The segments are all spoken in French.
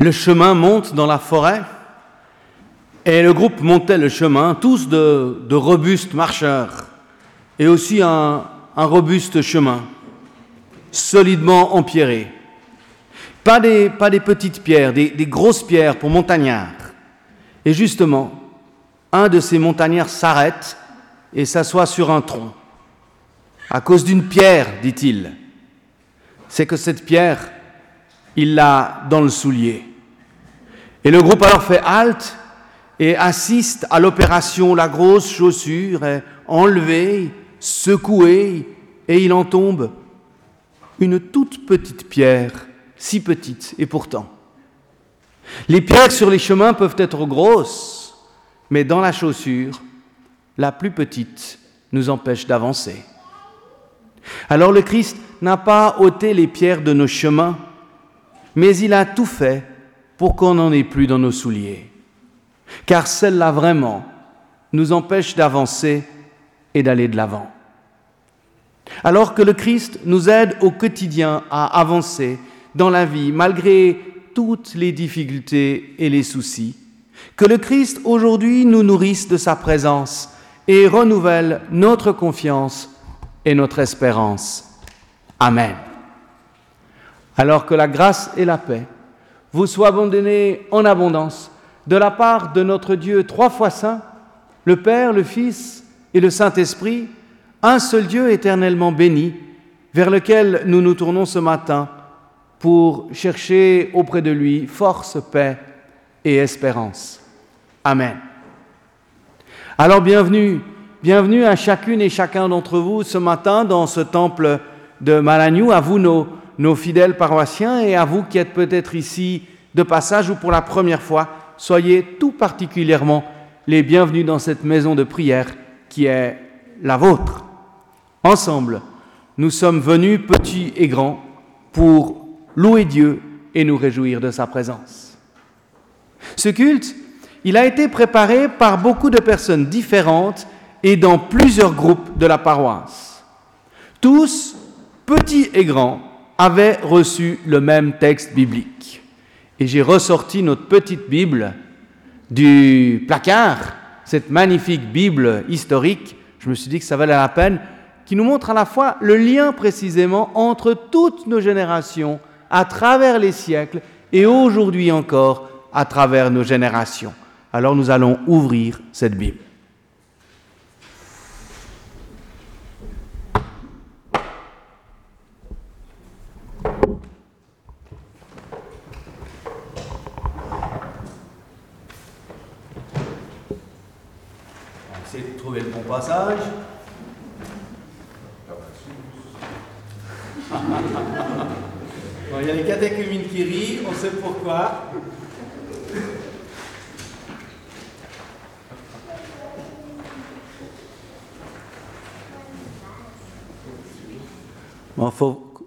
Le chemin monte dans la forêt et le groupe montait le chemin, tous de, robustes marcheurs et aussi un, robuste chemin, solidement empierré. Pas des, petites pierres, des grosses pierres pour montagnards. Et justement, un de ces montagnards s'arrête et s'assoit sur un tronc. À cause d'une pierre, dit-il. C'est que cette pierre, il l'a dans le soulier. Et le groupe alors fait halte et assiste à l'opération. La grosse chaussure est enlevée, secouée, et il en tombe une toute petite pierre, si petite, et pourtant. Les pierres sur les chemins peuvent être grosses, mais dans la chaussure, la plus petite nous empêche d'avancer. Alors le Christ n'a pas ôté les pierres de nos chemins, mais il a tout fait pour qu'on n'en ait plus dans nos souliers. Car celle-là vraiment nous empêche d'avancer et d'aller de l'avant. Alors que le Christ nous aide au quotidien à avancer dans la vie malgré toutes les difficultés et les soucis, que le Christ aujourd'hui nous nourrisse de sa présence et renouvelle notre confiance et notre espérance. Amen. Alors que la grâce et la paix vous soient abandonnées en abondance de la part de notre Dieu trois fois saint, le Père, le Fils et le Saint-Esprit, un seul Dieu éternellement béni, vers lequel nous nous tournons ce matin pour chercher auprès de lui force, paix et espérance. Amen. Alors bienvenue, bienvenue à chacune et chacun d'entre vous ce matin dans ce temple de Malagnou, à vous nos, nos fidèles paroissiens et à vous qui êtes peut-être ici de passage ou pour la première fois, soyez tout particulièrement les bienvenus dans cette maison de prière qui est la vôtre. Ensemble, nous sommes venus, petits et grands, pour louer Dieu et nous réjouir de sa présence. Ce culte, il a été préparé par beaucoup de personnes différentes et dans plusieurs groupes de la paroisse. Tous, petits et grands, avaient reçu le même texte biblique. Et j'ai ressorti notre petite Bible du placard, cette magnifique Bible historique. Je me suis dit que ça valait la peine, qui nous montre à la fois le lien précisément entre toutes nos générations, à travers les siècles et aujourd'hui encore à travers nos générations. Alors nous allons ouvrir cette Bible. On va essayer de bon il y a les catéchumines qui rient, on sait pourquoi.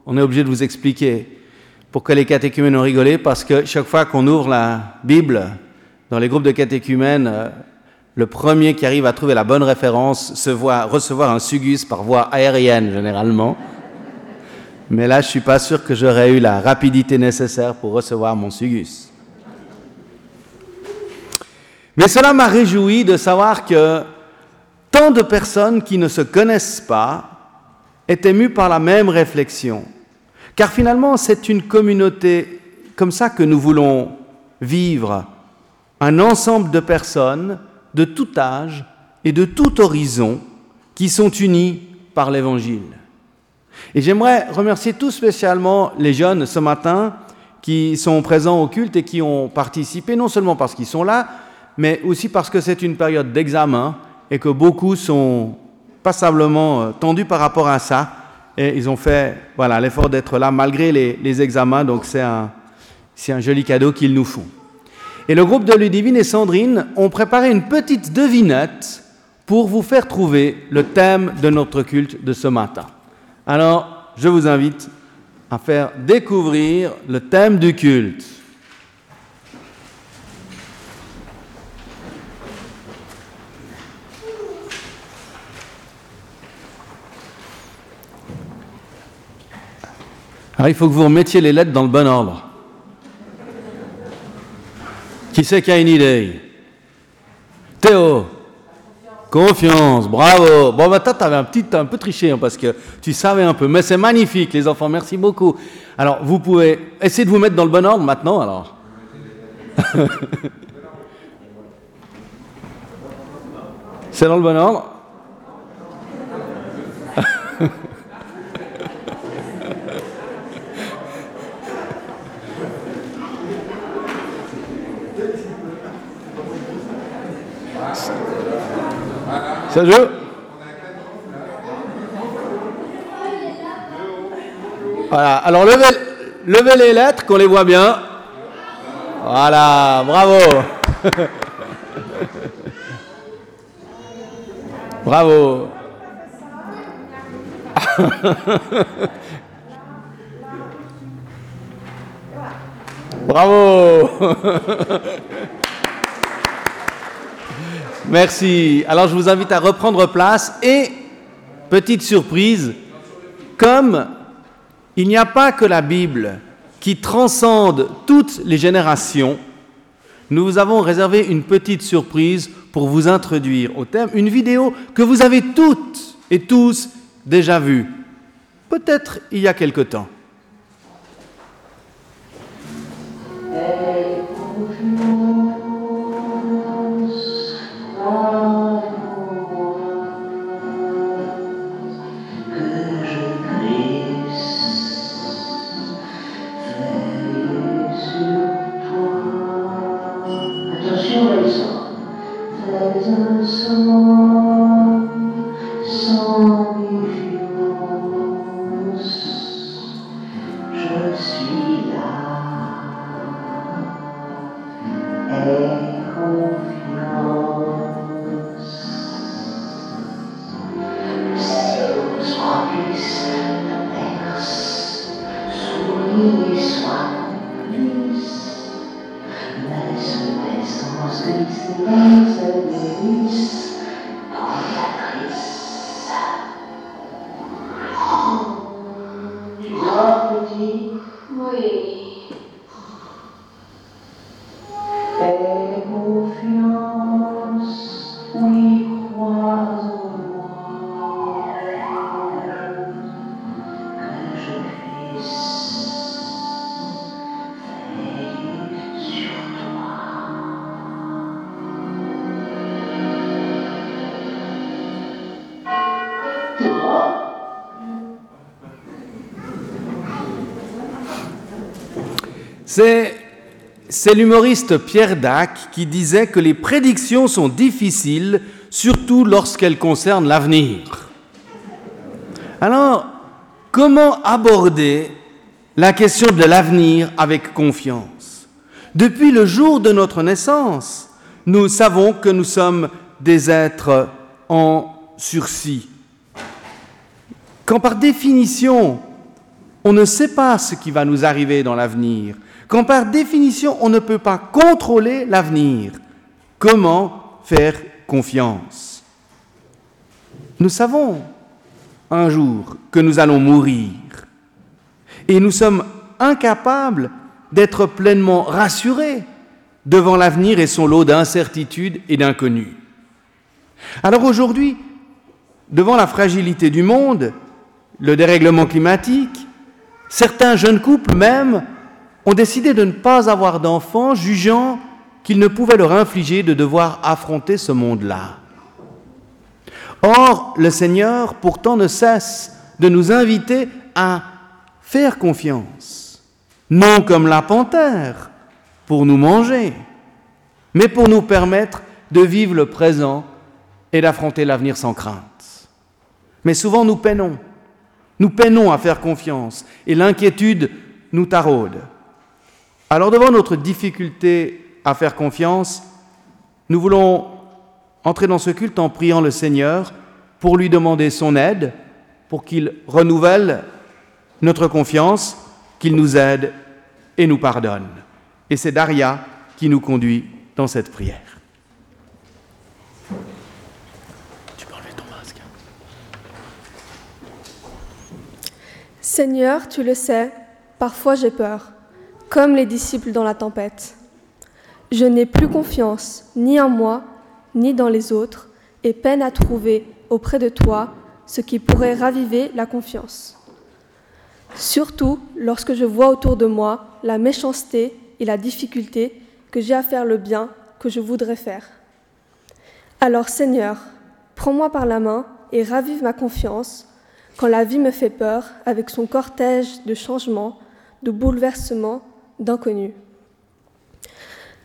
on est obligé de vous expliquer pourquoi les catéchumènes ont rigolé, parce que chaque fois qu'on ouvre la Bible, dans les groupes de catéchumènes, euh, le premier qui arrive à trouver la bonne référence se voit recevoir un sugus par voie aérienne généralement. Mais là, je suis pas sûr que j'aurais eu la rapidité nécessaire pour recevoir mon sugus. Mais cela m'a réjoui de savoir que tant de personnes qui ne se connaissent pas est ému par la même réflexion. Car finalement, c'est une communauté comme ça que nous voulons vivre, un ensemble de personnes de tout âge et de tout horizon qui sont unis par l'Évangile. Et j'aimerais remercier tout spécialement les jeunes ce matin qui sont présents au culte et qui ont participé, non seulement parce qu'ils sont là, mais aussi parce que c'est une période d'examen et que beaucoup sont passablement euh, tendus par rapport à ça. Et ils ont fait voilà, l'effort d'être là malgré les, examens, donc c'est un, un joli cadeau qu'ils nous font. Et le groupe de Ludivine et Sandrine ont préparé une petite devinette pour vous faire trouver le thème de notre culte de ce matin. Alors, je vous invite à faire découvrir le thème du culte. Alors il faut que vous remettiez les lettres dans le bon ordre. Qui c'est qui a une idée? Théo Confiance, bravo. Bon, bah, toi, tu avais un petit, un peu triché hein, parce que tu savais un peu. Mais c'est magnifique, les enfants, merci beaucoup. Alors, vous pouvez essayer de vous mettre dans le bon ordre maintenant, alors. c'est dans le bon ordre? Ça Voilà, alors levez, levez les lettres, qu'on les voit bien. Voilà, bravo. bravo. bravo. Merci. Alors je vous invite à reprendre place et, petite surprise, comme il n'y a pas que la Bible qui transcende toutes les générations, nous vous avons réservé une petite surprise pour vous introduire au thème, une vidéo que vous avez toutes et tous déjà vue, peut-être il y a quelque temps. justiça. C'est l'humoriste Pierre Dac qui disait que les prédictions sont difficiles, surtout lorsqu'elles concernent l'avenir. Alors, comment aborder la question de l'avenir avec confiance? Depuis le jour de notre naissance, nous savons que nous sommes des êtres en sursis. Quand par définition, on ne sait pas ce qui va nous arriver dans l'avenir, quand par définition on ne peut pas contrôler l'avenir, comment faire confiance? Nous savons un jour que nous allons mourir et nous sommes incapables d'être pleinement rassurés devant l'avenir et son lot d'incertitudes et d'inconnus. Alors aujourd'hui, devant la fragilité du monde, le dérèglement climatique, certains jeunes couples même ont décidé de ne pas avoir d'enfants, jugeant qu'il ne pouvait leur infliger de devoir affronter ce monde-là. Or, le Seigneur pourtant ne cesse de nous inviter à faire confiance, non comme la panthère, pour nous manger, mais pour nous permettre de vivre le présent et d'affronter l'avenir sans crainte. Mais souvent nous peinons, nous peinons à faire confiance, et l'inquiétude nous taraude. Alors devant notre difficulté à faire confiance, nous voulons entrer dans ce culte en priant le Seigneur pour lui demander son aide, pour qu'il renouvelle notre confiance, qu'il nous aide et nous pardonne. Et c'est Daria qui nous conduit dans cette prière. Tu peux enlever ton masque. Seigneur, tu le sais, parfois j'ai peur comme les disciples dans la tempête. Je n'ai plus confiance ni en moi, ni dans les autres, et peine à trouver auprès de toi ce qui pourrait raviver la confiance. Surtout lorsque je vois autour de moi la méchanceté et la difficulté que j'ai à faire le bien que je voudrais faire. Alors Seigneur, prends-moi par la main et ravive ma confiance quand la vie me fait peur avec son cortège de changements, de bouleversements, d'inconnus.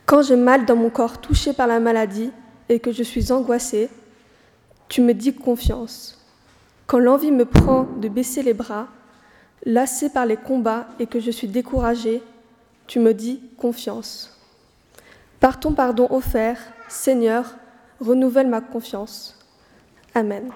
Quand j'ai mal dans mon corps touché par la maladie et que je suis angoissée, tu me dis confiance. Quand l'envie me prend de baisser les bras, lassée par les combats et que je suis découragée, tu me dis confiance. Par ton pardon offert, Seigneur, renouvelle ma confiance. Amen.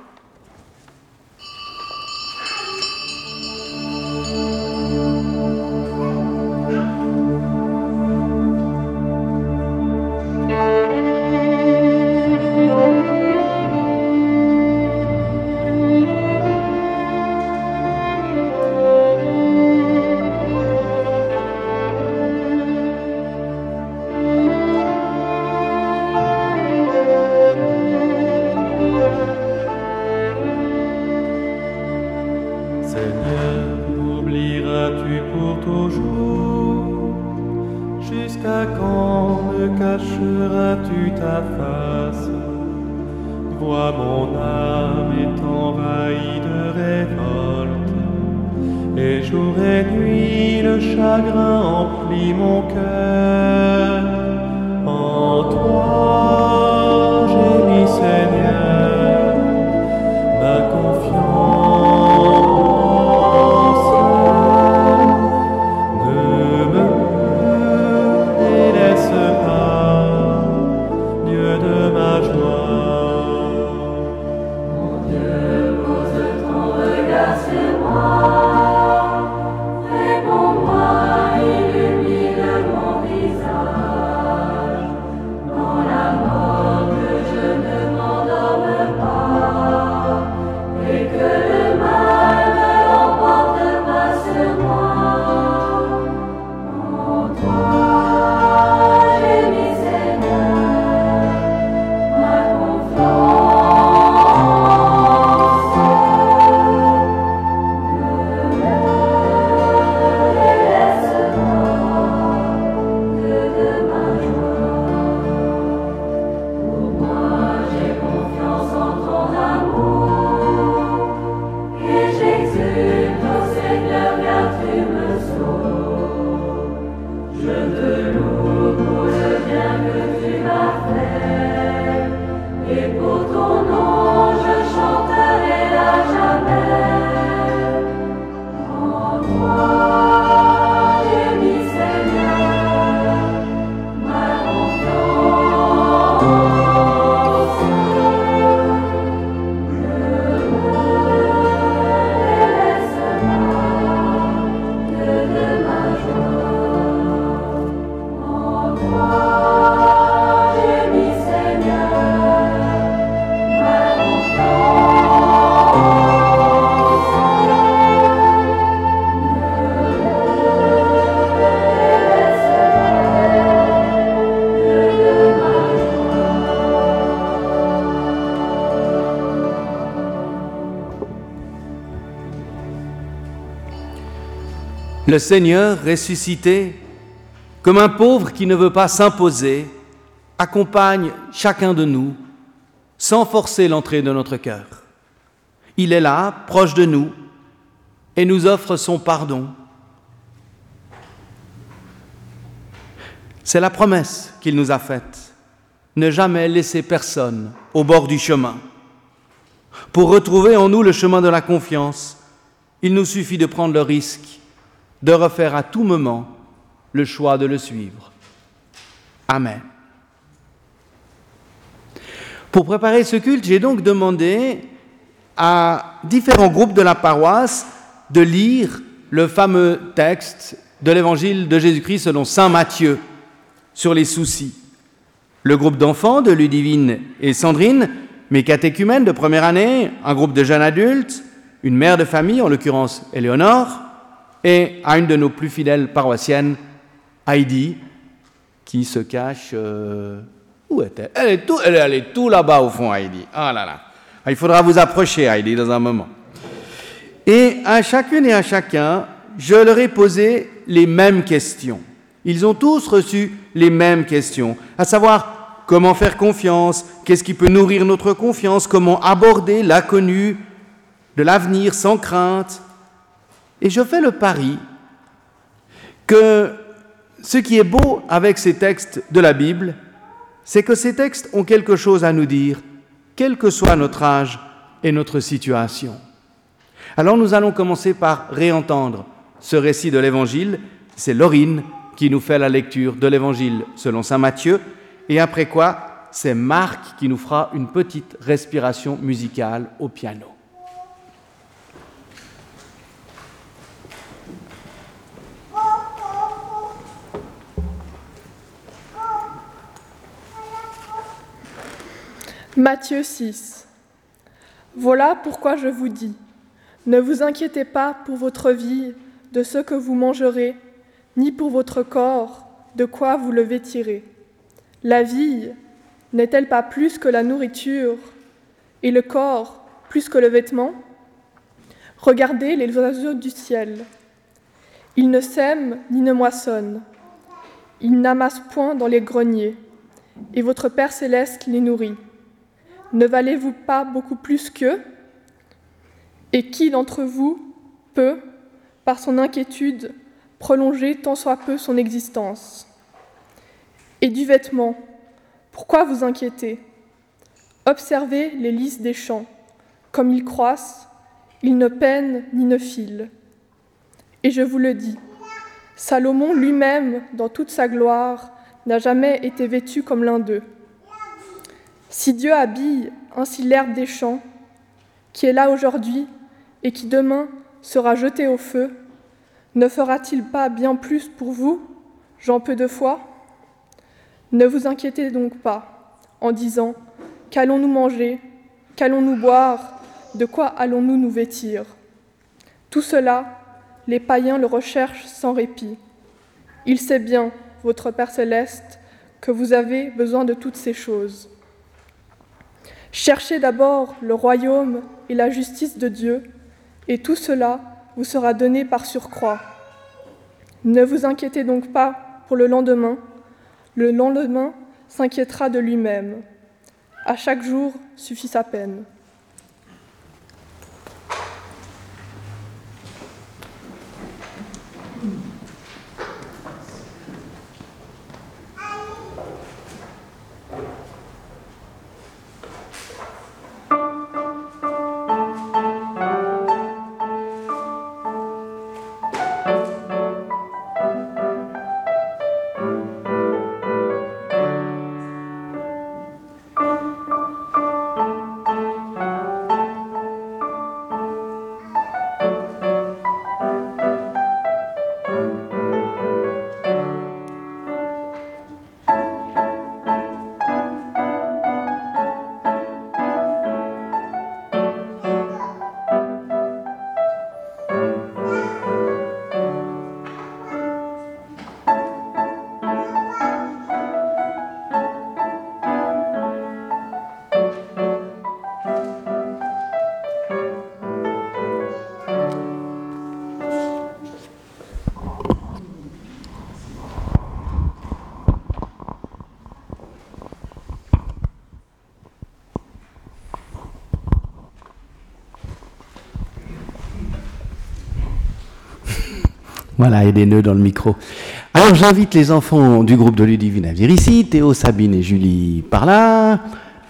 Le Seigneur ressuscité, comme un pauvre qui ne veut pas s'imposer, accompagne chacun de nous sans forcer l'entrée de notre cœur. Il est là, proche de nous, et nous offre son pardon. C'est la promesse qu'il nous a faite, ne jamais laisser personne au bord du chemin. Pour retrouver en nous le chemin de la confiance, il nous suffit de prendre le risque de refaire à tout moment le choix de le suivre. Amen. Pour préparer ce culte, j'ai donc demandé à différents groupes de la paroisse de lire le fameux texte de l'évangile de Jésus-Christ selon Saint Matthieu sur les soucis. Le groupe d'enfants de Ludivine et Sandrine, mes catéchumènes de première année, un groupe de jeunes adultes, une mère de famille, en l'occurrence Éléonore, et à une de nos plus fidèles paroissiennes, Heidi, qui se cache. euh, où est-elle elle est, tout, elle, est- tout là-bas au fond, Heidi. Ah là là. Ah, Il faudra vous approcher, Heidi, dans un moment. Et à chacune et à chacun, je leur ai posé les mêmes questions. Ils ont tous reçu les mêmes questions, à savoir comment faire confiance, qu'est-ce qui peut nourrir notre confiance, comment aborder l'inconnu de l'avenir sans crainte? Et je fais le pari que ce qui est beau avec ces textes de la Bible, c'est que ces textes ont quelque chose à nous dire, quel que soit notre âge et notre situation. Alors nous allons commencer par réentendre ce récit de l'Évangile. C'est Laurine qui nous fait la lecture de l'Évangile selon Saint Matthieu. Et après quoi, c'est Marc qui nous fera une petite respiration musicale au piano. Matthieu 6. Voilà pourquoi je vous dis, ne vous inquiétez pas pour votre vie de ce que vous mangerez, ni pour votre corps de quoi vous le vêtirez. La vie n'est-elle pas plus que la nourriture, et le corps plus que le vêtement? Regardez les oiseaux du ciel. Ils ne sèment ni ne moissonnent. Ils n'amassent point dans les greniers, et votre Père céleste les nourrit. Ne valez-vous pas beaucoup plus qu'eux? Et qui d'entre vous peut, par son inquiétude, prolonger tant soit peu son existence? Et du vêtement, pourquoi vous inquiétez Observez les lys des champs, comme ils croissent, ils ne peinent ni ne filent. Et je vous le dis, Salomon lui-même, dans toute sa gloire, n'a jamais été vêtu comme l'un d'eux. Si Dieu habille ainsi l'herbe des champs, qui est là aujourd'hui et qui demain sera jetée au feu, ne fera-t-il pas bien plus pour vous, j'en peu de foi? Ne vous inquiétez donc pas en disant Qu'allons-nous manger Qu'allons-nous boire De quoi allons-nous nous vêtir? Tout cela, les païens le recherchent sans répit. Il sait bien, votre Père céleste, que vous avez besoin de toutes ces choses. Cherchez d'abord le royaume et la justice de Dieu, et tout cela vous sera donné par surcroît. Ne vous inquiétez donc pas pour le lendemain, le lendemain s'inquiétera de lui-même. À chaque jour suffit sa peine. Voilà, et des nœuds dans le micro. Alors j'invite les enfants du groupe de Ludivine à venir ici, Théo, Sabine et Julie par là.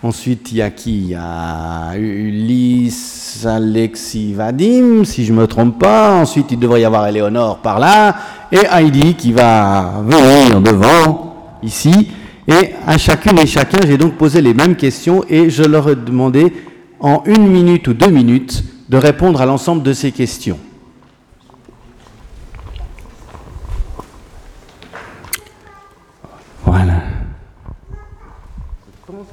Ensuite, il y a qui? Il y a Ulysse, Alexis, Vadim, si je ne me trompe pas. Ensuite, il devrait y avoir Éléonore par là. Et Heidi qui va venir devant, ici. Et à chacune et chacun, j'ai donc posé les mêmes questions et je leur ai demandé en une minute ou deux minutes de répondre à l'ensemble de ces questions. Voilà.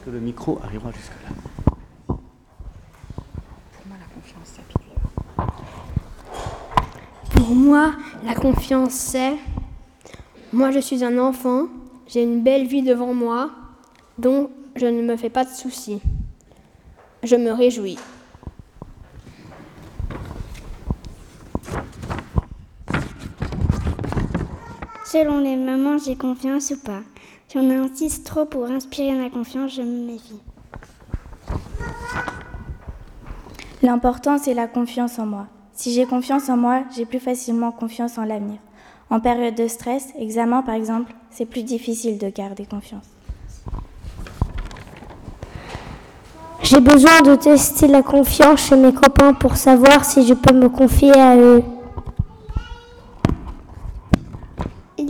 Que le micro arrivera jusque-là. Pour moi, la confiance, c'est moi je suis un enfant, J'ai une belle vie devant moi, donc je ne me fais pas de soucis. Je me réjouis. Selon les mamans, j'ai confiance ou pas? Si on insiste trop pour inspirer ma confiance, je me méfie. L'important, c'est la confiance en moi. Si j'ai confiance en moi, j'ai plus facilement confiance en l'avenir. En période de stress, examen par exemple, c'est plus difficile de garder confiance. J'ai besoin de tester la confiance chez mes copains pour savoir si je peux me confier à eux.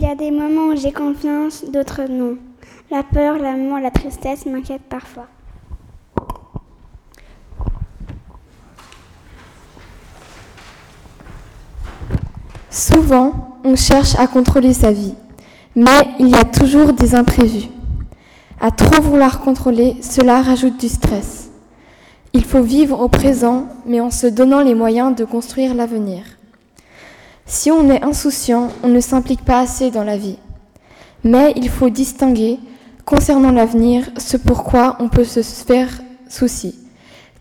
Il y a des moments où j'ai confiance, d'autres non. La peur, l'amour, la tristesse m'inquiètent parfois. Souvent, on cherche à contrôler sa vie, mais il y a toujours des imprévus. À trop vouloir contrôler, cela rajoute du stress. Il faut vivre au présent, mais en se donnant les moyens de construire l'avenir. Si on est insouciant, on ne s'implique pas assez dans la vie. Mais il faut distinguer, concernant l'avenir, ce pourquoi on peut se faire souci.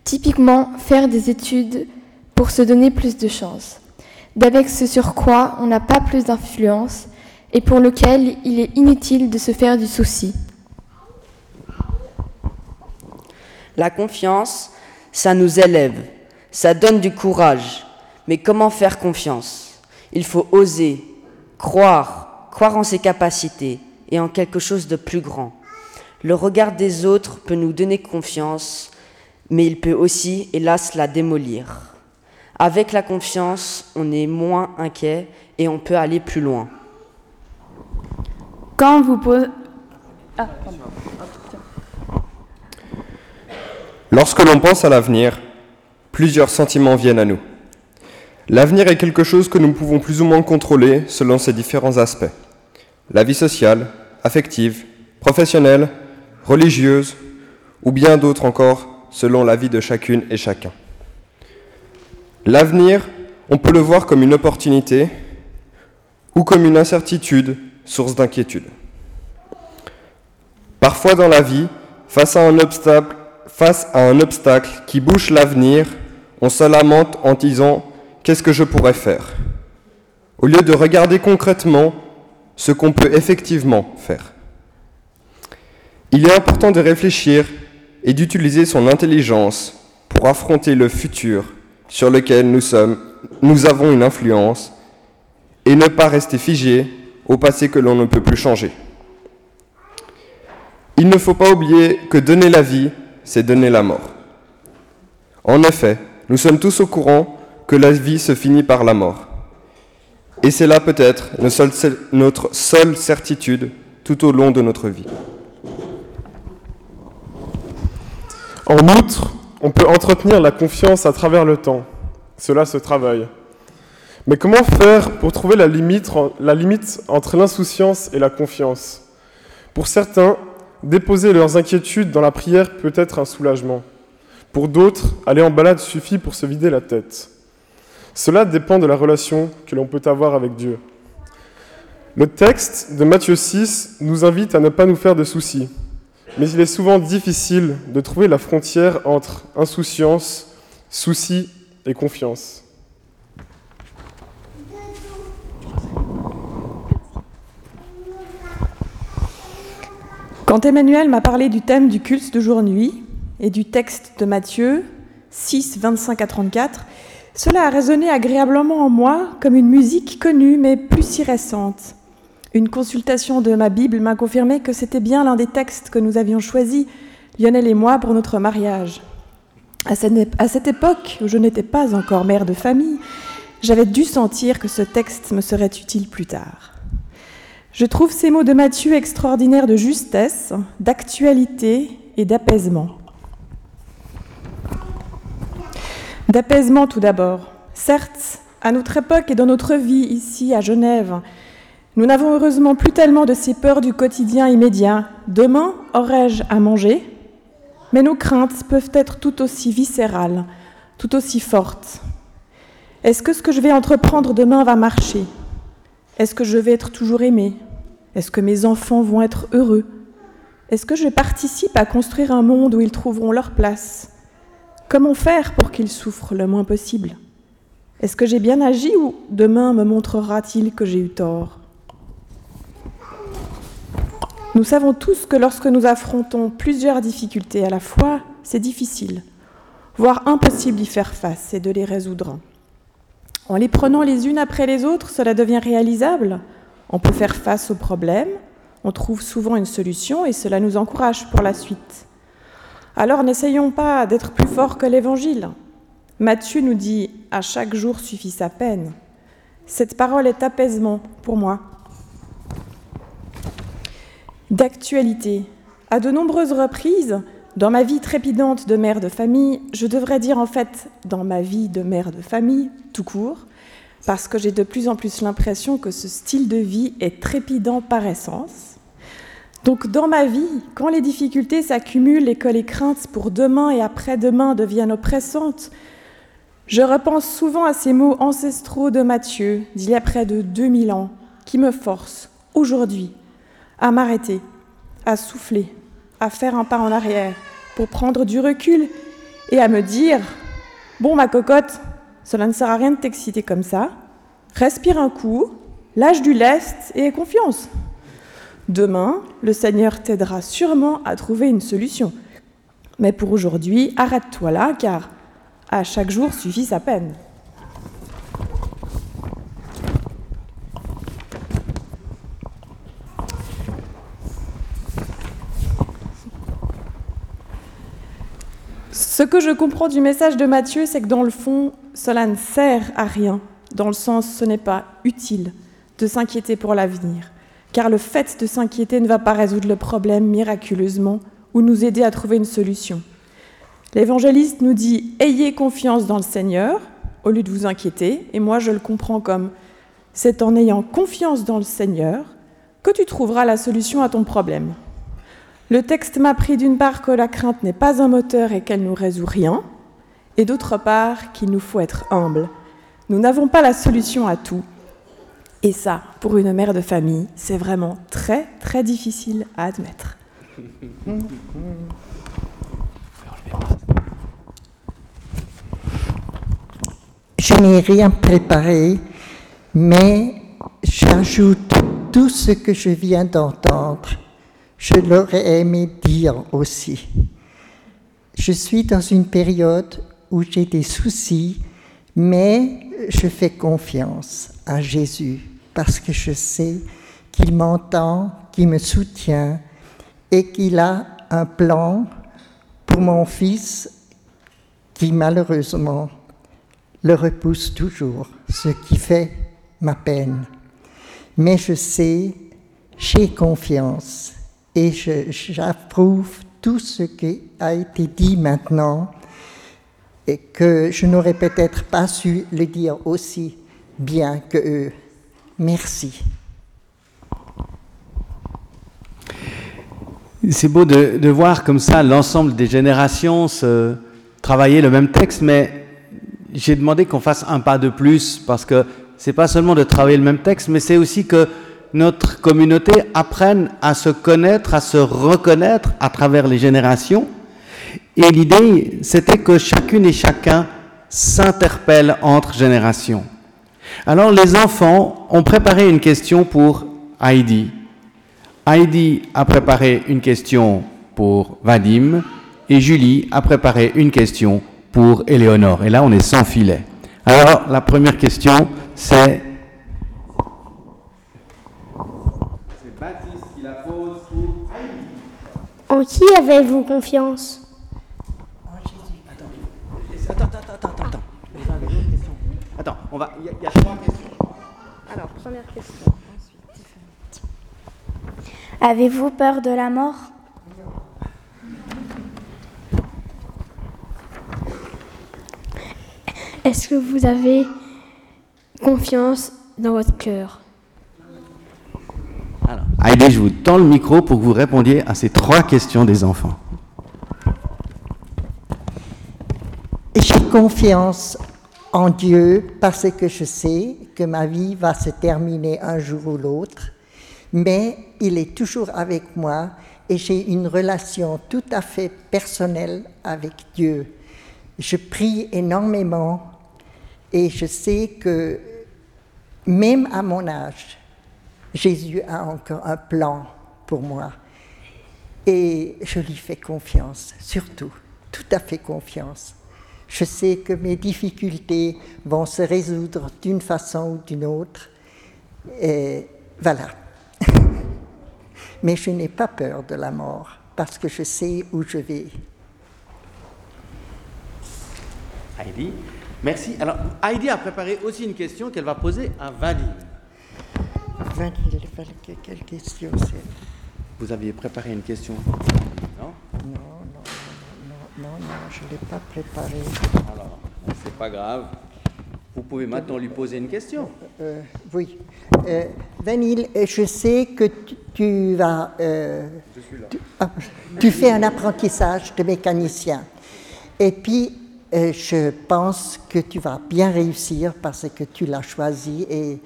Typiquement, faire des études pour se donner plus de chances d'avec ce sur quoi on n'a pas plus d'influence et pour lequel il est inutile de se faire du souci. La confiance, ça nous élève, ça donne du courage. Mais comment faire confiance? Il faut oser, croire, croire en ses capacités et en quelque chose de plus grand. Le regard des autres peut nous donner confiance, mais il peut aussi, hélas, la démolir. Avec la confiance, on est moins inquiet et on peut aller plus loin. Quand vous posez... Ah, Lorsque l'on pense à l'avenir, plusieurs sentiments viennent à nous. L'avenir est quelque chose que nous pouvons plus ou moins contrôler selon ses différents aspects. La vie sociale, affective, professionnelle, religieuse, ou bien d'autres encore selon la vie de chacune et chacun. L'avenir, on peut le voir comme une opportunité ou comme une incertitude, source d'inquiétude. Parfois dans la vie, face à un obstacle, qui bouche l'avenir, on se lamente en disant Qu'est-ce que je pourrais faire au lieu de regarder concrètement ce qu'on peut effectivement faire. Il est important de réfléchir et d'utiliser son intelligence pour affronter le futur sur lequel nous avons une influence, et ne pas rester figé au passé que l'on ne peut plus changer. Il ne faut pas oublier que donner la vie, c'est donner la mort. En effet, nous sommes tous au courant que la vie se finit par la mort. Et c'est là peut-être notre seule certitude tout au long de notre vie. En outre, on peut entretenir la confiance à travers le temps. Cela se travaille. Mais comment faire pour trouver la limite, entre l'insouciance et la confiance? Pour certains, déposer leurs inquiétudes dans la prière peut être un soulagement. Pour d'autres, aller en balade suffit pour se vider la tête. Cela dépend de la relation que l'on peut avoir avec Dieu. Le texte de Matthieu 6 nous invite à ne pas nous faire de soucis, mais il est souvent difficile de trouver la frontière entre insouciance, souci et confiance. Quand Emmanuel m'a parlé du thème du culte de jour-nuit et du texte de Matthieu 6, 25 à 34, cela a résonné agréablement en moi comme une musique connue mais plus si récente. Une consultation de ma Bible m'a confirmé que c'était bien l'un des textes que nous avions choisi, Lionel et moi, pour notre mariage. À cette époque, où je n'étais pas encore mère de famille, j'avais dû sentir que ce texte me serait utile plus tard. Je trouve ces mots de Matthieu extraordinaires de justesse, d'actualité et d'apaisement. D'apaisement tout d'abord. Certes, à notre époque et dans notre vie ici à Genève, nous n'avons heureusement plus tellement de ces peurs du quotidien immédiat. Demain, aurais-je à manger? Mais nos craintes peuvent être tout aussi viscérales, tout aussi fortes. Est-ce que ce que je vais entreprendre demain va marcher? Est-ce que je vais être toujours aimé? Est-ce que mes enfants vont être heureux? Est-ce que je participe à construire un monde où ils trouveront leur place? Comment faire pour qu'ils souffrent le moins possible? Est-ce que j'ai bien agi ou demain me montrera-t-il que j'ai eu tort? Nous savons tous que lorsque nous affrontons plusieurs difficultés à la fois, c'est difficile, voire impossible d'y faire face et de les résoudre. En les prenant les unes après les autres, cela devient réalisable. On peut faire face aux problèmes, on trouve souvent une solution et cela nous encourage pour la suite. Alors n'essayons pas d'être plus forts que l'Évangile. Matthieu nous dit À chaque jour suffit sa peine. Cette parole est apaisement pour moi. D'actualité. À de nombreuses reprises, dans ma vie trépidante de mère de famille, je devrais dire en fait dans ma vie de mère de famille, tout court, parce que j'ai de plus en plus l'impression que ce style de vie est trépidant par essence donc dans ma vie, quand les difficultés s'accumulent et que les craintes pour demain et après-demain deviennent oppressantes, je repense souvent à ces mots ancestraux de Matthieu d'il y a près de 2000 ans qui me forcent aujourd'hui à m'arrêter, à souffler, à faire un pas en arrière pour prendre du recul et à me dire Bon, ma cocotte, cela ne sert à rien de t'exciter comme ça. Respire un coup, lâche du lest et confiance. Demain, le Seigneur t'aidera sûrement à trouver une solution. Mais pour aujourd'hui, arrête-toi là, car à chaque jour suffit sa peine. Ce que je comprends du message de Matthieu, c'est que dans le fond, cela ne sert à rien, dans le sens ce n'est pas utile de s'inquiéter pour l'avenir car le fait de s'inquiéter ne va pas résoudre le problème miraculeusement ou nous aider à trouver une solution. L'évangéliste nous dit Ayez confiance dans le Seigneur au lieu de vous inquiéter, et moi je le comprends comme c'est en ayant confiance dans le Seigneur que tu trouveras la solution à ton problème. Le texte m'a pris d'une part que la crainte n'est pas un moteur et qu'elle ne nous résout rien, et d'autre part qu'il nous faut être humble. Nous n'avons pas la solution à tout, et ça, pour une mère de famille, c'est vraiment très très difficile à admettre. Je n'ai rien préparé, mais j'ajoute tout ce que je viens d'entendre. Je l'aurais aimé dire aussi. Je suis dans une période où j'ai des soucis, mais je fais confiance à Jésus parce que je sais qu'il m'entend, qu'il me soutient et qu'il a un plan pour mon fils qui malheureusement le repousse toujours, ce qui fait ma peine. Mais je sais, j'ai confiance et j'approuve tout ce qui a été dit maintenant et que je n'aurais peut-être pas su le dire aussi bien que eux. Merci. C'est beau de, voir comme ça l'ensemble des générations travailler le même texte, mais j'ai demandé qu'on fasse un pas de plus parce que c'est pas seulement de travailler le même texte, mais c'est aussi que notre communauté apprenne à se connaître, à se reconnaître à travers les générations. Et l'idée, c'était que chacune et chacun s'interpelle entre générations. Alors les enfants ont préparé une question pour Heidi. Heidi a préparé une question pour Vadim et Julie a préparé une question pour Éléonore. Et là, on est sans filet. Alors, la première question, c'est... C'est Baptiste qui la pose pour Heidi. En qui avez-vous confiance? En Jésus. Attends, attends, attends, attends, attends. Attends, on va. Il y, a trois questions. Alors, première question. Avez-vous peur de la mort? Est-ce que vous avez confiance dans votre cœur? Alors, Heidi, je vous tends le micro pour que vous répondiez à ces trois questions des enfants. J'ai confiance en Dieu parce que je sais que ma vie va se terminer un jour ou l'autre, mais il est toujours avec moi et j'ai une relation tout à fait personnelle avec Dieu. Je prie énormément et je sais que même à mon âge, Jésus a encore un plan pour moi. Et je lui fais confiance, surtout, tout à fait confiance. Je sais que mes difficultés vont se résoudre d'une façon ou d'une autre. Et voilà. Mais je n'ai pas peur de la mort parce que je sais où je vais. Heidi, merci. Alors, Heidi a préparé aussi une question qu'elle va poser à Vanille. Vanille, quelle question c'est? Vous aviez préparé une question? Non? Non, non, non, je ne l'ai pas préparé. Alors, c'est pas grave. Vous pouvez maintenant lui poser une question. Euh, oui. Euh, Vanille, je sais que tu, tu vas. Euh, Je suis là. tu, ah, tu fais un apprentissage de mécanicien. Et puis, euh, je pense que tu vas bien réussir parce que tu l'as choisi et,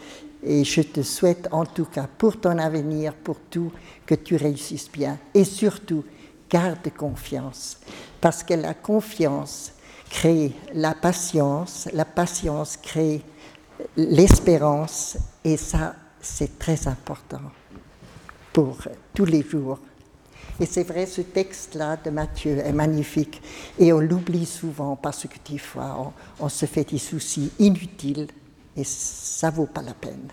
et je te souhaite en tout cas pour ton avenir, pour tout, que tu réussisses bien. Et surtout, garde confiance parce que la confiance crée la patience, la patience crée l'espérance et ça, c'est très important pour tous les jours. Et c'est vrai, ce texte-là de Matthieu est magnifique et on l'oublie souvent parce que des fois on, on se fait des soucis inutiles et ça vaut pas la peine.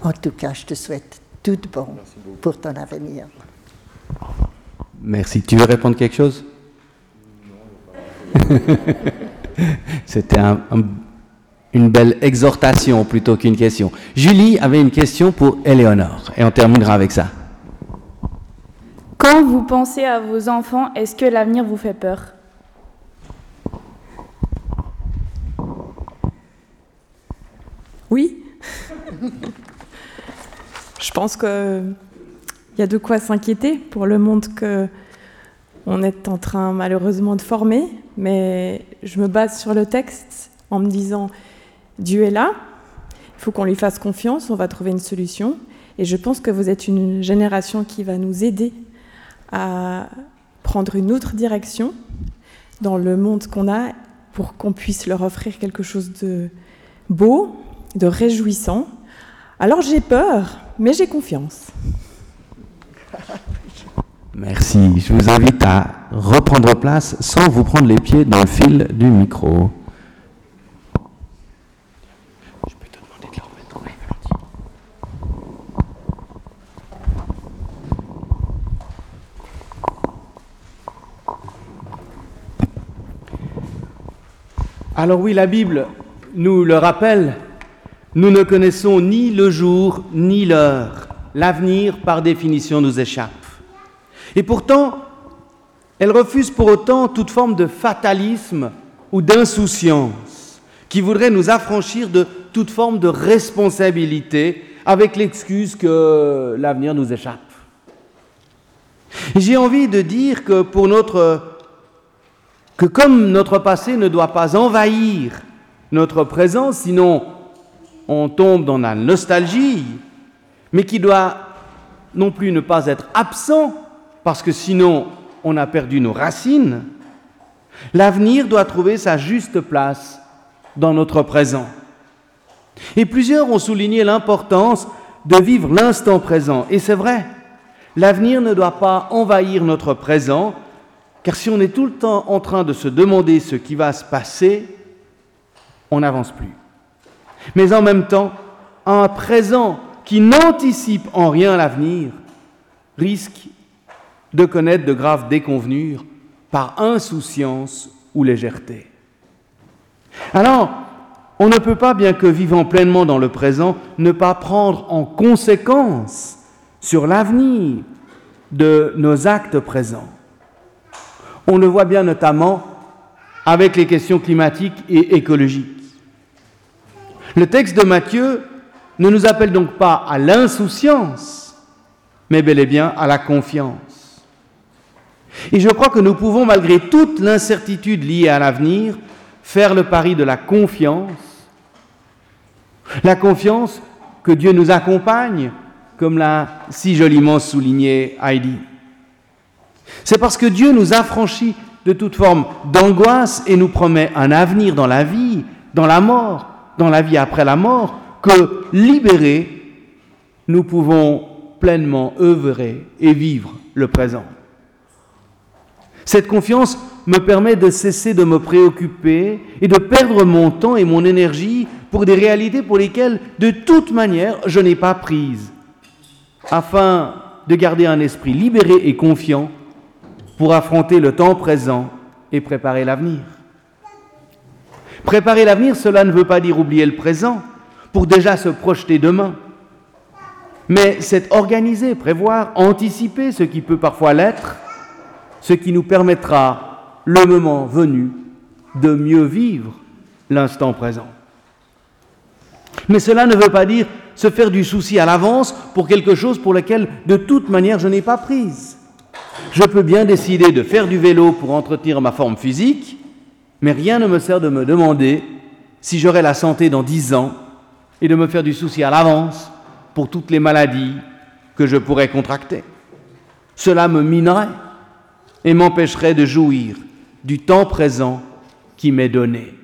En tout cas, je te souhaite tout bon pour ton avenir. Merci. Tu veux répondre quelque chose? C'était un- un- une belle exhortation plutôt qu'une question. Julie avait une question pour Éléonore et on terminera avec ça. Quand vous pensez à vos enfants, est-ce que l'avenir vous fait peur? Oui. Je pense qu'il y a de quoi s'inquiéter pour le monde que on est en train malheureusement de former, mais je me base sur le texte en me disant Dieu est là, il faut qu'on lui fasse confiance, on va trouver une solution. Et je pense que vous êtes une génération qui va nous aider à prendre une autre direction dans le monde qu'on a pour qu'on puisse leur offrir quelque chose de beau, de réjouissant. Alors j'ai peur, mais j'ai confiance. Merci. Je vous invite à reprendre place sans vous prendre les pieds dans le fil du micro. Alors oui, la Bible nous le rappelle, nous ne connaissons ni le jour ni l'heure. L'avenir, par définition, nous échappe. Et pourtant, elle refuse pour autant toute forme de fatalisme ou d'insouciance qui voudrait nous affranchir de toute forme de responsabilité avec l'excuse que l'avenir nous échappe. J'ai envie de dire que pour notre que comme notre passé ne doit pas envahir notre présent, sinon on tombe dans la nostalgie, mais qui doit non plus ne pas être absent, parce que sinon on a perdu nos racines, l'avenir doit trouver sa juste place dans notre présent. Et plusieurs ont souligné l'importance de vivre l'instant présent, et c'est vrai, l'avenir ne doit pas envahir notre présent, car si on est tout le temps en train de se demander ce qui va se passer, on n'avance plus. Mais en même temps, un présent qui n'anticipe en rien l'avenir risque de connaître de graves déconvenures par insouciance ou légèreté. Alors, on ne peut pas, bien que vivant pleinement dans le présent, ne pas prendre en conséquence sur l'avenir de nos actes présents. On le voit bien notamment avec les questions climatiques et écologiques. Le texte de Matthieu ne nous appelle donc pas à l'insouciance, mais bel et bien à la confiance. Et je crois que nous pouvons, malgré toute l'incertitude liée à l'avenir, faire le pari de la confiance. La confiance que Dieu nous accompagne comme l'a si joliment souligné Heidi. C'est parce que Dieu nous affranchit de toute forme d'angoisse et nous promet un avenir dans la vie, dans la mort, dans la vie après la mort, que libérés, nous pouvons pleinement œuvrer et vivre le présent. Cette confiance me permet de cesser de me préoccuper et de perdre mon temps et mon énergie pour des réalités pour lesquelles, de toute manière, je n'ai pas prise, afin de garder un esprit libéré et confiant pour affronter le temps présent et préparer l'avenir. Préparer l'avenir, cela ne veut pas dire oublier le présent pour déjà se projeter demain, mais c'est organiser, prévoir, anticiper ce qui peut parfois l'être, ce qui nous permettra, le moment venu, de mieux vivre l'instant présent. Mais cela ne veut pas dire se faire du souci à l'avance pour quelque chose pour lequel, de toute manière, je n'ai pas prise. Je peux bien décider de faire du vélo pour entretenir ma forme physique, mais rien ne me sert de me demander si j'aurai la santé dans dix ans et de me faire du souci à l'avance pour toutes les maladies que je pourrais contracter. Cela me minerait et m'empêcherait de jouir du temps présent qui m'est donné.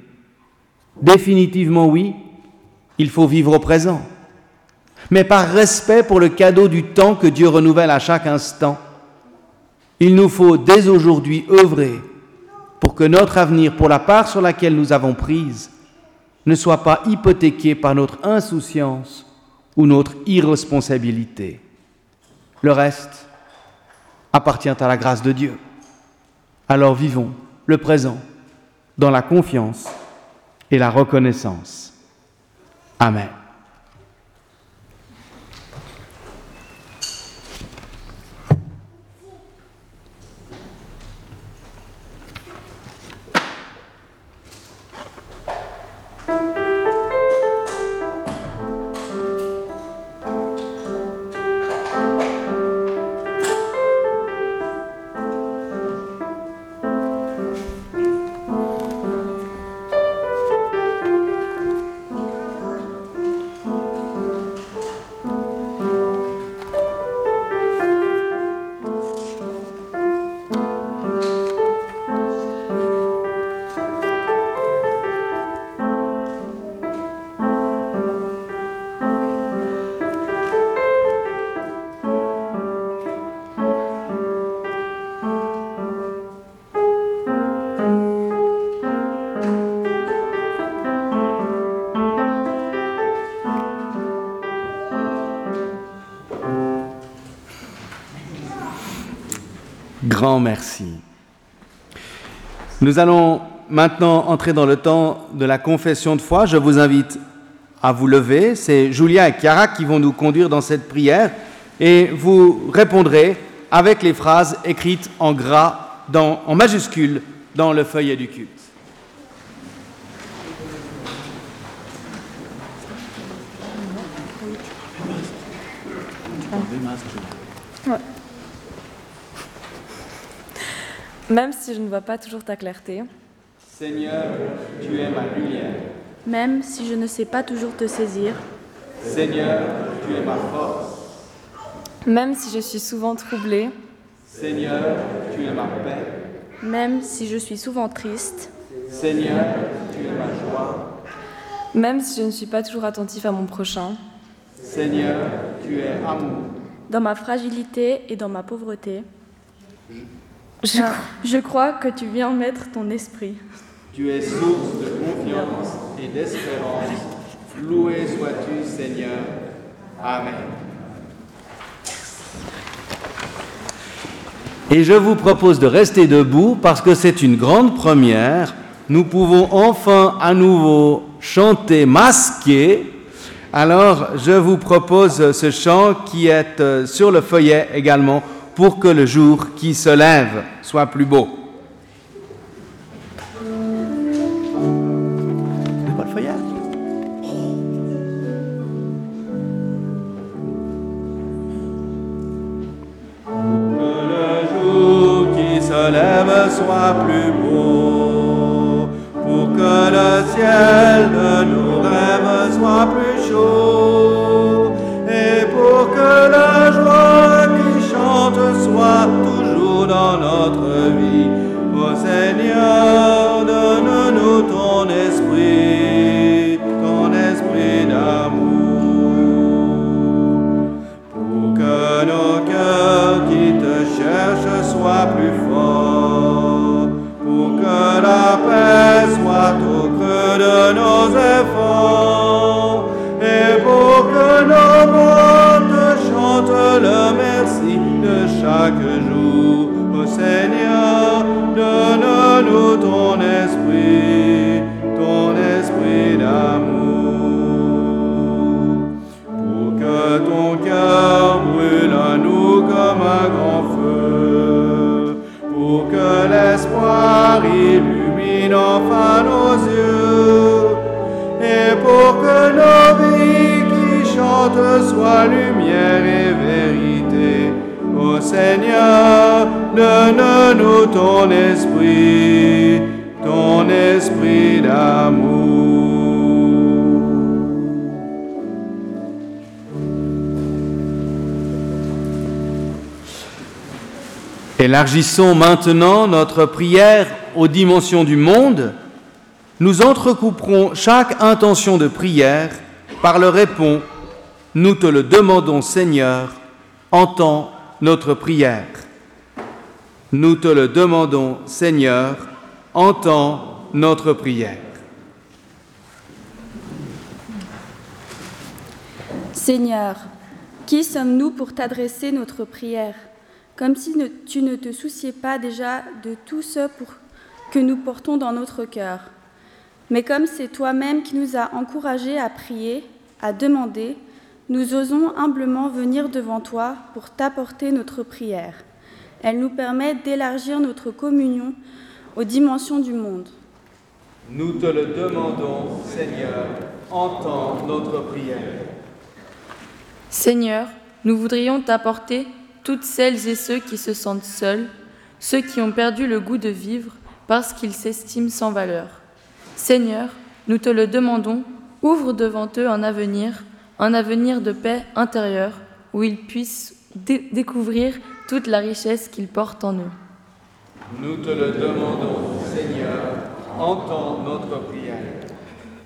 Définitivement oui, il faut vivre au présent, mais par respect pour le cadeau du temps que Dieu renouvelle à chaque instant il nous faut dès aujourd'hui œuvrer pour que notre avenir, pour la part sur laquelle nous avons prise, ne soit pas hypothéqué par notre insouciance ou notre irresponsabilité. Le reste appartient à la grâce de Dieu. Alors vivons le présent dans la confiance et la reconnaissance. Amen. Nous allons maintenant entrer dans le temps de la confession de foi. Je vous invite à vous lever. C'est Julia et Chiara qui vont nous conduire dans cette prière et vous répondrez avec les phrases écrites en gras, en majuscule, dans le feuillet du culte. Même si je ne vois pas toujours ta clarté. Seigneur, tu es ma lumière. Même si je ne sais pas toujours te saisir. Seigneur, tu es ma force. Même si je suis souvent troublée. Seigneur, tu es ma paix. Même si je suis souvent triste. Seigneur, tu es ma joie. Même si je ne suis pas toujours attentif à mon prochain. Seigneur, tu es amour. Dans ma fragilité et dans ma pauvreté. Je, crois que tu viens mettre ton esprit. Tu es source de confiance et d'espérance. Loué sois-tu, Seigneur. Amen. Et je vous propose de rester debout parce que c'est une grande première. Nous pouvons enfin à nouveau chanter masqué. Alors je vous propose ce chant qui est euh, sur le feuillet également pour que le jour qui se lève soit plus beau. dans notre vie. Ô Seigneur, Élargissons maintenant notre prière aux dimensions du monde. Nous entrecouperons chaque intention de prière par le répond Nous te le demandons Seigneur, entends notre prière. Nous te le demandons Seigneur, entends notre prière. Seigneur, qui sommes-nous pour t'adresser notre prière? Comme si ne- tu ne te souciais pas déjà de tout ce pour- que nous portons dans notre cœur. Mais comme c'est toi-même qui nous as encouragés à prier, à demander, nous osons humblement venir devant toi pour t'apporter notre prière. Elle nous permet d'élargir notre communion aux dimensions du monde. Nous te le demandons Seigneur, entends notre prière. Seigneur, nous voudrions t'apporter toutes celles et ceux qui se sentent seuls, ceux qui ont perdu le goût de vivre parce qu'ils s'estiment sans valeur. Seigneur, nous te le demandons, ouvre devant eux un avenir, un avenir de paix intérieure, où ils puissent dé- découvrir toute la richesse qu'ils portent en eux. Nous te le demandons Seigneur, entends notre prière.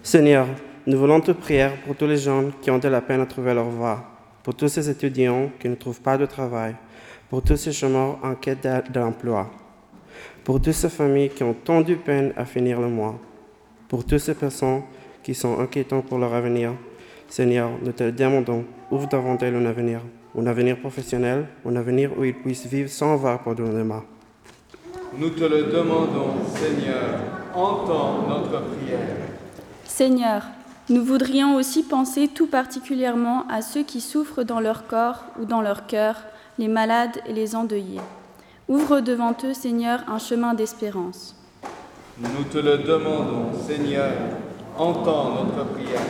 Seigneur, nous voulons te prier pour tous les gens qui ont de la peine à trouver leur voie, pour tous ces étudiants qui ne trouvent pas de travail, pour tous ces chômeurs en quête d'emploi, pour toutes ces familles qui ont tant de peine à finir le mois, pour toutes ces personnes qui sont inquiétantes pour leur avenir. Seigneur, nous te demandons, ouvre devant elles un avenir, un avenir professionnel, un avenir où ils puissent vivre sans avoir pardonnement. Nous te le demandons Seigneur, entends notre prière. Seigneur, nous voudrions aussi penser tout particulièrement à ceux qui souffrent dans leur corps ou dans leur cœur, les malades et les endeuillés. Ouvre devant eux, Seigneur, un chemin d'espérance. Nous te le demandons Seigneur, entends notre prière.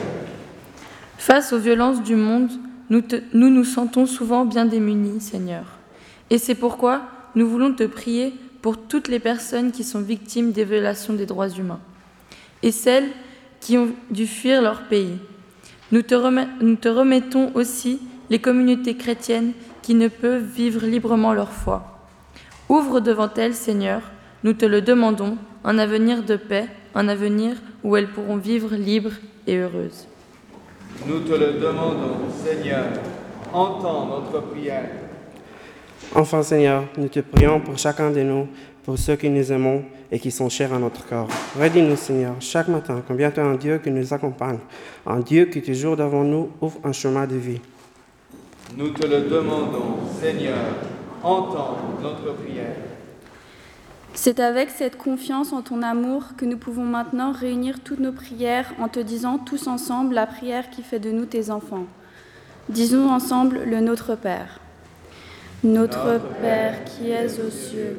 Face aux violences du monde, nous, te- nous nous sentons souvent bien démunis, Seigneur. Et c'est pourquoi nous voulons te prier pour toutes les personnes qui sont victimes des violations des droits humains et celles qui ont dû fuir leur pays. Nous te, remet- nous te remettons aussi les communautés chrétiennes qui ne peuvent vivre librement leur foi. Ouvre devant elles, Seigneur, nous te le demandons, un avenir de paix, un avenir où elles pourront vivre libres et heureuses. Nous te le demandons Seigneur, entends notre prière. Enfin, Seigneur, nous te prions pour chacun de nous, pour ceux que nous aimons et qui sont chers à notre corps. Redis-nous, Seigneur, chaque matin combien tu es un Dieu qui nous accompagne, un Dieu qui toujours devant nous ouvre un chemin de vie. Nous te le demandons Seigneur, entends notre prière. C'est avec cette confiance en ton amour que nous pouvons maintenant réunir toutes nos prières en te disant tous ensemble la prière qui fait de nous tes enfants. Disons ensemble le Notre Père. Notre Père qui es aux cieux,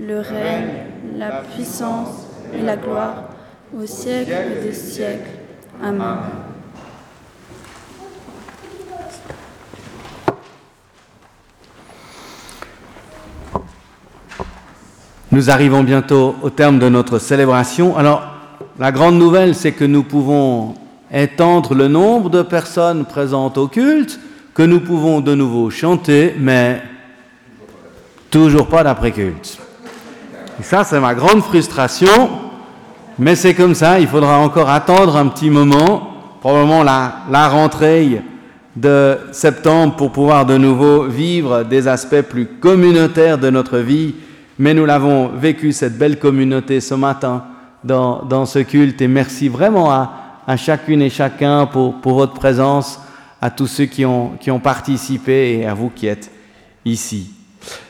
le règne, la puissance et la gloire au siècle des siècles. Amen. Nous arrivons bientôt au terme de notre célébration. Alors, la grande nouvelle, c'est que nous pouvons étendre le nombre de personnes présentes au culte, que nous pouvons de nouveau chanter, mais Toujours pas d'après-culte. Ça, c'est ma grande frustration, mais c'est comme ça, il faudra encore attendre un petit moment, probablement la, la rentrée de septembre pour pouvoir de nouveau vivre des aspects plus communautaires de notre vie, mais nous l'avons vécu, cette belle communauté, ce matin dans, dans ce culte, et merci vraiment à, à chacune et chacun pour, pour, votre présence, à tous ceux qui ont, qui ont participé et à vous qui êtes ici.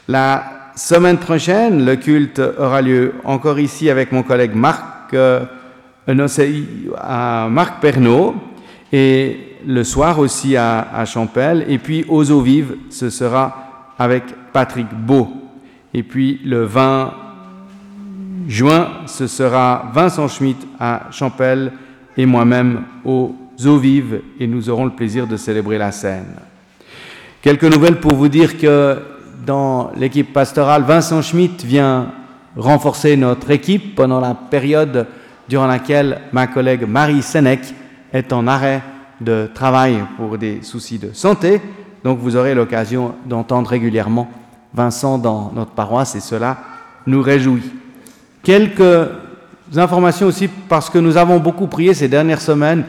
La semaine prochaine, le culte aura lieu encore ici avec mon collègue Marc, euh, Pernaud, et le soir aussi à, à, Champel. Et puis aux eaux vives, ce sera avec Patrick Beau. Et puis le 20 juin, ce sera Vincent Schmitt à Champel et moi-même aux eaux vives. Et nous aurons le plaisir de célébrer la scène. Quelques nouvelles pour vous dire que dans l'équipe pastorale, Vincent Schmitt vient renforcer notre équipe pendant la période durant laquelle ma collègue Marie Sénèque est en arrêt de travail pour des soucis de santé. Donc vous aurez l'occasion d'entendre régulièrement Vincent dans notre paroisse et cela nous réjouit. Quelques informations aussi parce que nous avons beaucoup prié ces dernières semaines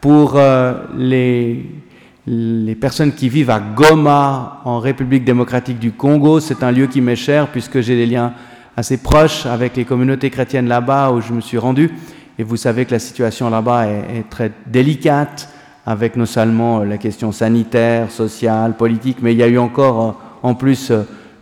pour euh, les, les personnes qui vivent à Goma en République démocratique du Congo. C'est un lieu qui m'est cher puisque j'ai des liens assez proches avec les communautés chrétiennes là-bas où je me suis rendu. Et vous savez que la situation là-bas est, très délicate avec non seulement la question sanitaire, sociale, politique, mais il y a eu encore en plus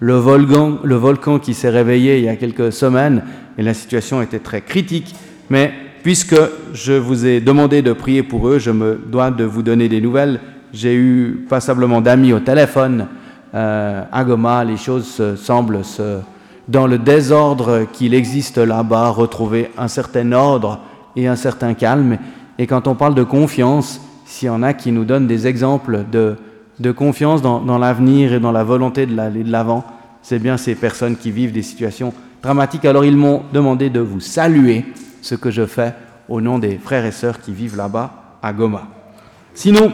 le volcan, le volcan qui s'est réveillé il y a quelques semaines et la situation était très critique. Mais puisque je vous ai demandé de prier pour eux, je me dois de vous donner des nouvelles. J'ai eu passablement d'amis au téléphone euh, à Goma. Les choses semblent se, dans le désordre qu'il existe là-bas, retrouver un certain ordre et un certain calme. Et quand on parle de confiance, s'il y en a qui nous donnent des exemples de, de confiance dans, dans l'avenir et dans la volonté d'aller de l'avant, c'est bien ces personnes qui vivent des situations dramatiques. Alors ils m'ont demandé de vous saluer, ce que je fais au nom des frères et sœurs qui vivent là-bas à Goma. Sinon,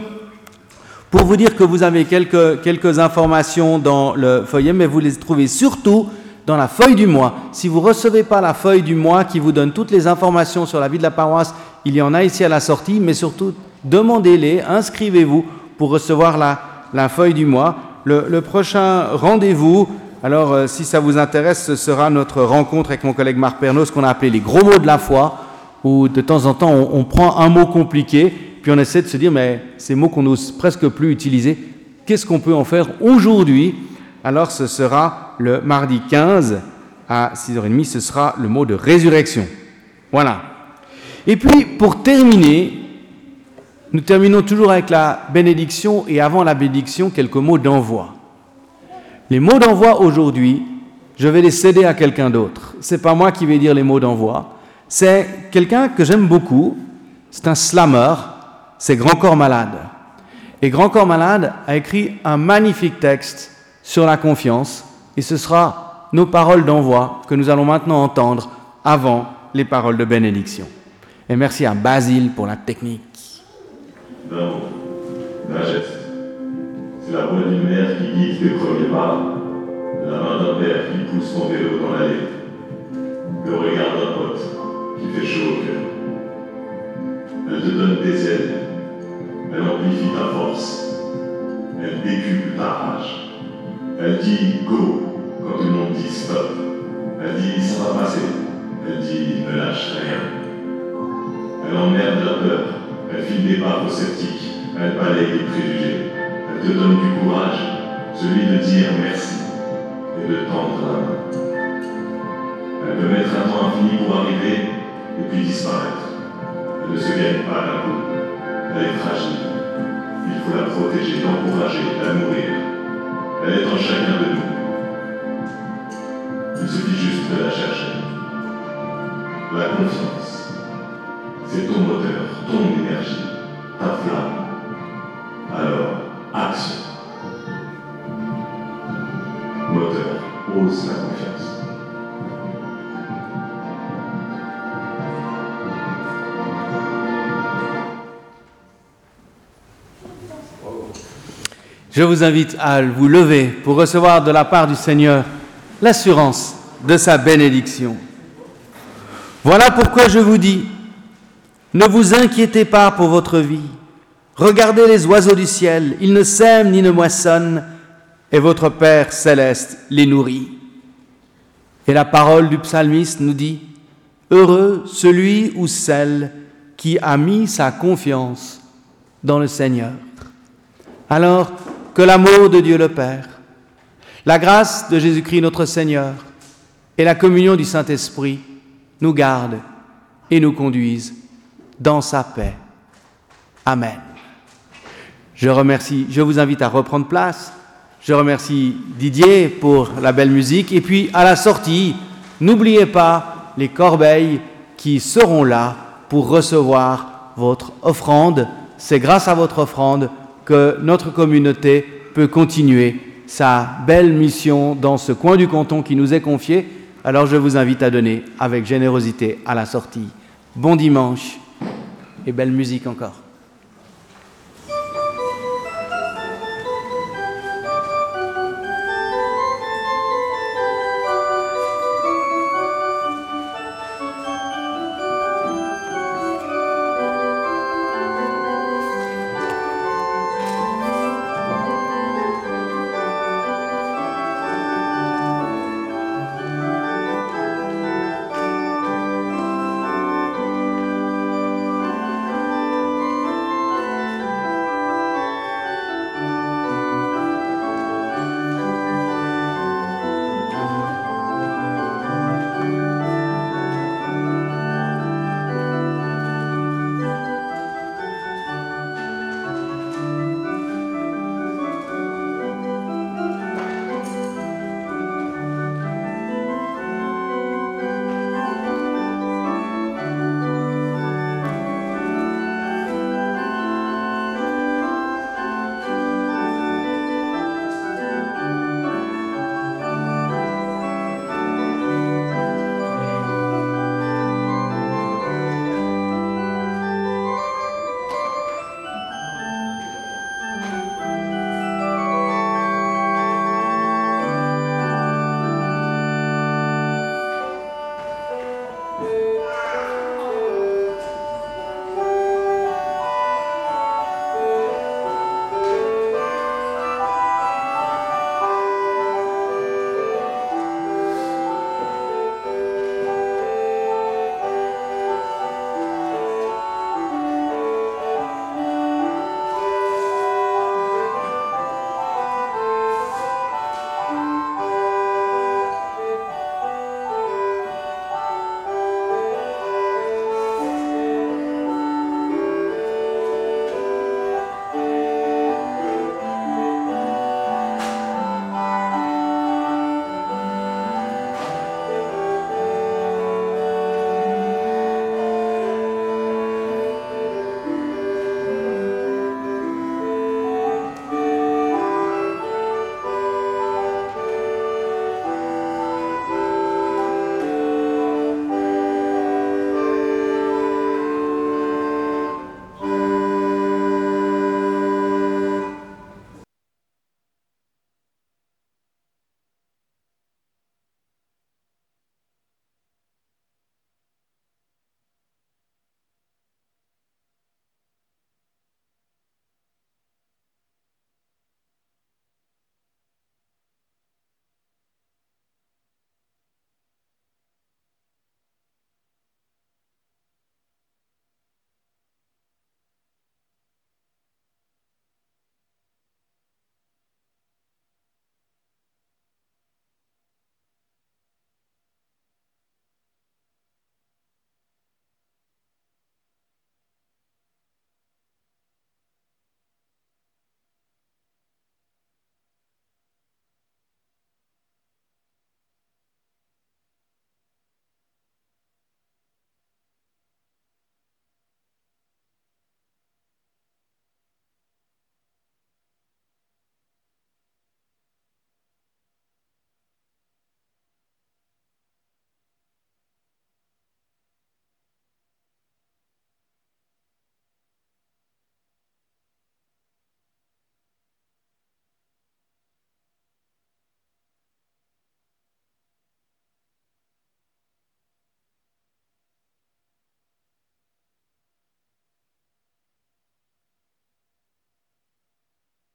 pour vous dire que vous avez quelques, quelques informations dans le feuillet, mais vous les trouvez surtout dans la feuille du mois. Si vous ne recevez pas la feuille du mois qui vous donne toutes les informations sur la vie de la paroisse, il y en a ici à la sortie, mais surtout demandez-les, inscrivez-vous pour recevoir la, la, feuille du mois. Le, prochain rendez-vous, alors euh, si ça vous intéresse, ce sera notre rencontre avec mon collègue Marc Pernaud, ce qu'on a appelé les gros mots de la foi, où de temps en temps on prend un mot compliqué, puis on essaie de se dire, mais ces mots qu'on n'ose presque plus utiliser, qu'est-ce qu'on peut en faire aujourd'hui? Alors ce sera le mardi 15 à 6h30, ce sera le mot de résurrection. Voilà. Et puis, pour terminer, nous terminons toujours avec la bénédiction et avant la bénédiction, quelques mots d'envoi. Les mots d'envoi aujourd'hui, je vais les céder à quelqu'un d'autre. C'est pas moi qui vais dire les mots d'envoi. C'est quelqu'un que j'aime beaucoup. C'est un slammer. C'est Grand Corps Malade. Et Grand Corps Malade a écrit un magnifique texte sur la confiance. Et ce sera nos paroles d'envoi que nous allons maintenant entendre avant les paroles de bénédiction. Et merci à Basile pour la technique. D'amour, d'un geste. C'est la voix d'une mère qui guide tes premiers pas, la main d'un père qui pousse ton vélo dans l'allée, le regard d'un pote qui fait chaud au cœur. Elle te donne des ailes, elle amplifie ta force, elle décuple ta rage. Elle dit go quand tout le monde dit stop. Elle dit ça va passer. Elle dit ne lâche rien. Elle emmerde la peur. Elle file des baffes sceptiques. Elle balaye les préjugés. Elle te donne du courage, celui de dire merci et de tendre la main. Elle peut mettre un temps infini pour arriver et puis disparaître. Elle ne se gagne pas d'un coup. Elle est fragile. Il faut la protéger, l'encourager, la nourrir. Elle est en chacun de nous. Il suffit juste de la chercher. La confiance, c'est ton moteur, ton énergie, ta flamme. Alors, action. Moteur, ose la confiance. Je vous invite à vous lever pour recevoir de la part du Seigneur l'assurance de sa bénédiction. Voilà pourquoi je vous dis, ne vous inquiétez pas pour votre vie. Regardez les oiseaux du ciel, ils ne sèment ni ne moissonnent, et votre Père céleste les nourrit. Et la parole du psalmiste nous dit, Heureux celui ou celle qui a mis sa confiance dans le Seigneur. Alors que l'amour de Dieu le Père, la grâce de Jésus-Christ notre Seigneur et la communion du Saint-Esprit nous gardent et nous conduisent dans sa paix. Amen. Je remercie, je vous invite à reprendre place. Je remercie Didier pour la belle musique. Et puis à la sortie, n'oubliez pas les corbeilles qui seront là pour recevoir votre offrande. C'est grâce à votre offrande que notre communauté peut continuer sa belle mission dans ce coin du canton qui nous est confié. Alors je vous invite à donner avec générosité à la sortie. Bon dimanche et belle musique encore.